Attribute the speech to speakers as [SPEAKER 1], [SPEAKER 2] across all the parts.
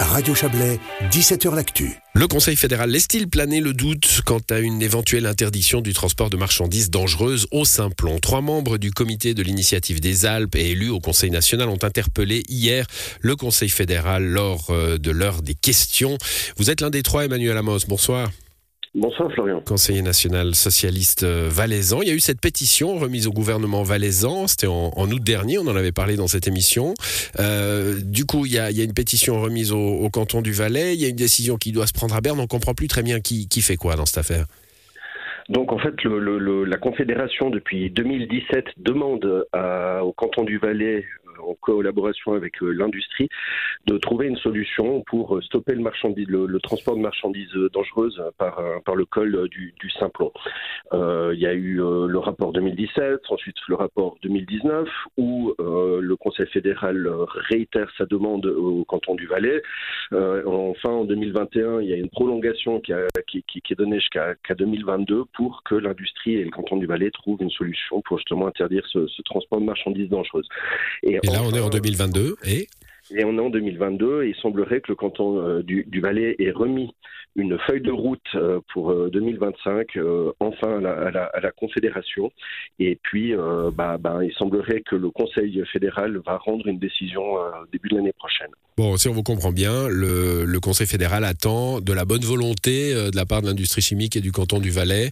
[SPEAKER 1] Radio Chablais, 17h L'Actu.
[SPEAKER 2] Le Conseil fédéral laisse-t-il planer le doute quant à une éventuelle interdiction du transport de marchandises dangereuses au Simplon Trois membres du comité de l'initiative des Alpes et élus au Conseil national ont interpellé hier le Conseil fédéral lors euh, de l'heure des questions. Vous êtes l'un des trois, Emmanuel Amos. Bonsoir.
[SPEAKER 3] Bonsoir Florian.
[SPEAKER 2] Conseiller national socialiste euh, valaisan. Il y a eu cette pétition remise au gouvernement valaisan. C'était en, août dernier. On en avait parlé dans cette émission. Euh, du coup, il y, a, une pétition remise au, canton du Valais. Il y a une décision qui doit se prendre à Berne. On comprend plus très bien qui, fait quoi dans cette affaire.
[SPEAKER 3] Donc en fait, la Confédération depuis 2017 demande au canton du Valais en collaboration avec euh, l'industrie, de trouver une solution pour euh, stopper le, transport de marchandises dangereuses par, euh, le col du, du Simplon. il y a eu le rapport 2017, ensuite le rapport 2019, où le Conseil fédéral réitère sa demande au canton du Valais. enfin, en 2021, il y a une prolongation qui, est donnée jusqu'à 2022 pour que l'industrie et le canton du Valais trouvent une solution pour justement interdire ce, transport de marchandises dangereuses.
[SPEAKER 2] Là, on est en 2022 et?
[SPEAKER 3] Et on est en 2022 et il semblerait que le canton euh, du, Valais ait remis une feuille de route euh, pour 2025 euh, enfin à la, Confédération. Et puis, bah, bah, il semblerait que le Conseil fédéral va rendre une décision début de l'année prochaine.
[SPEAKER 2] Bon, si on vous comprend bien, le, Conseil fédéral attend de la bonne volonté de la part de l'industrie chimique et du canton du Valais,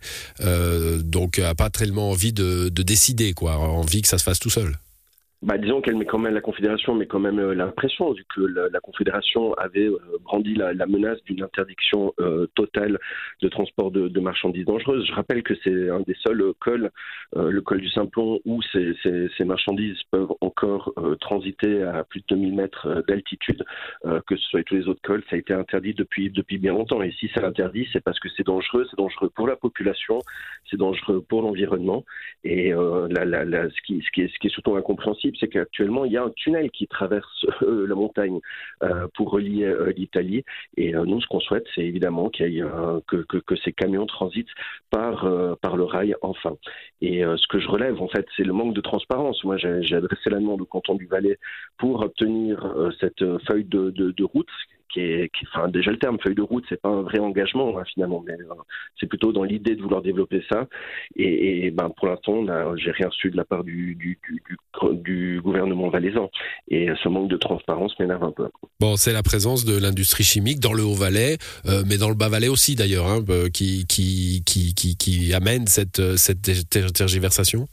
[SPEAKER 2] donc n'a pas tellement envie de, de décider, quoi, envie que ça se fasse tout seul
[SPEAKER 3] bah, disons qu'elle met quand même la Confédération met quand même euh, l'impression vu que la, Confédération avait euh, brandi la, menace d'une interdiction euh, totale de transport de, marchandises dangereuses. Je rappelle que c'est un des seuls cols, le col du Simplon, où ces, marchandises peuvent encore transiter à plus de 2000 mètres d'altitude, que ce soit tous les autres cols, ça a été interdit depuis depuis bien longtemps. Et si c'est interdit, c'est parce que c'est dangereux, c'est dangereux pour la population, c'est dangereux pour l'environnement. Et ce qui est surtout incompréhensible c'est qu'actuellement, il y a un tunnel qui traverse euh, la montagne euh, pour relier euh, l'Italie. Et nous, ce qu'on souhaite, c'est évidemment que, ces camions transitent par, le rail enfin. Et ce que je relève, en fait, c'est le manque de transparence. Moi, j'ai adressé la demande au canton du Valais pour obtenir cette feuille de route qui est, déjà le terme feuille de route, c'est pas un vrai engagement hein, finalement, mais euh, c'est plutôt dans l'idée de vouloir développer ça. Et, ben pour l'instant, j'ai rien reçu de la part du, gouvernement valaisan. Et ce manque de transparence m'énerve un peu.
[SPEAKER 2] Bon, c'est la présence de l'industrie chimique dans le Haut-Valais, euh, mais dans le Bas-Valais aussi d'ailleurs, hein, euh, qui, amène cette tergiversation.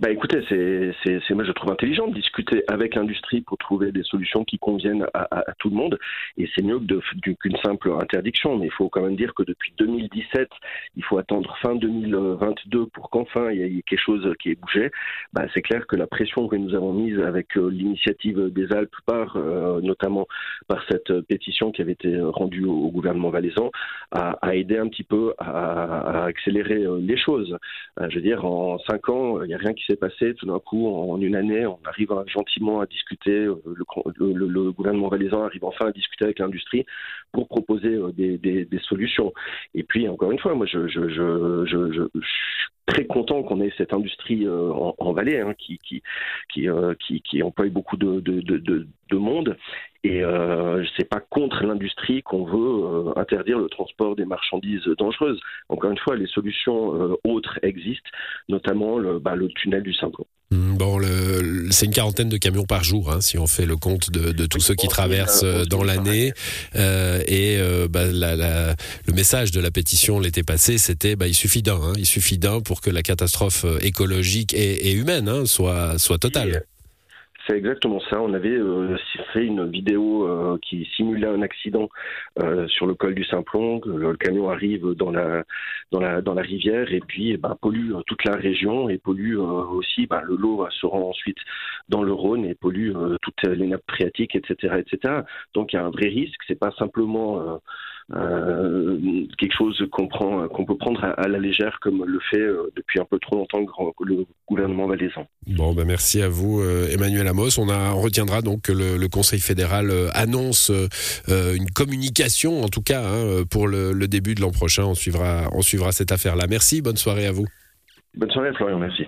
[SPEAKER 3] Bah écoutez, c'est moi je trouve intelligent de discuter avec l'industrie pour trouver des solutions qui conviennent à, tout le monde. Et c'est mieux qu'une simple interdiction. Mais il faut quand même dire que depuis 2017, il faut attendre fin 2022 pour qu'enfin il y ait quelque chose qui ait bougé. Bah, c'est clair que la pression que nous avons mise avec euh, l'initiative des Alpes par euh, notamment par cette pétition qui avait été rendue au, gouvernement valaisan a, a, aidé un petit peu à, à accélérer euh, les choses. je veux dire, en cinq ans, il n'y a rien qui s'est passé. Tout d'un coup, en une année, on arrive gentiment à discuter, euh, le, gouvernement valaisan arrive enfin à discuter avec l'industrie pour proposer euh, des, solutions. Et puis, encore une fois, moi, je, je, je, je suis très content qu'on ait cette industrie euh, en, en, hein, qui, qui, qui, emploie beaucoup de, de monde. Et euh, c'est pas contre l'industrie qu'on veut interdire le transport des marchandises dangereuses. Encore une fois, les solutions autres existent, notamment le, bah, le tunnel du Simplon.
[SPEAKER 2] Hmm, bon, c'est une quarantaine de camions par jour, hein, si on fait le compte de, tous ceux qui traversent euh, dans l'année. Euh, et euh, bah, le message de la pétition l'été passé, c'était bah, il suffit d'un, hein, il suffit d'un pour que la catastrophe écologique et, humaine hein, soit, soit totale.
[SPEAKER 3] C'est exactement ça. On avait euh, fait une vidéo euh, qui simulait un accident euh, sur le col du Simplon. Le, camion arrive dans la dans la dans la rivière et puis eh ben, pollue toute la région et pollue aussi. Ben, le lot se rend ensuite dans le Rhône et pollue toutes les nappes phréatiques, etc., etc. Donc il y a un vrai risque. C'est pas simplement euh, quelque chose qu'on prend, qu'on peut prendre à, la légère, comme le fait euh, depuis un peu trop longtemps le, gouvernement valaisan.
[SPEAKER 2] Bon, ben merci à vous, euh, Emmanuel Amos. On, a, on retiendra donc que le, le Conseil fédéral annonce une communication, en tout cas, hein, pour le, le, début de l'an prochain. On suivra, on suivra cette affaire-là. Merci, bonne soirée à vous.
[SPEAKER 3] Bonne soirée, Florian, merci.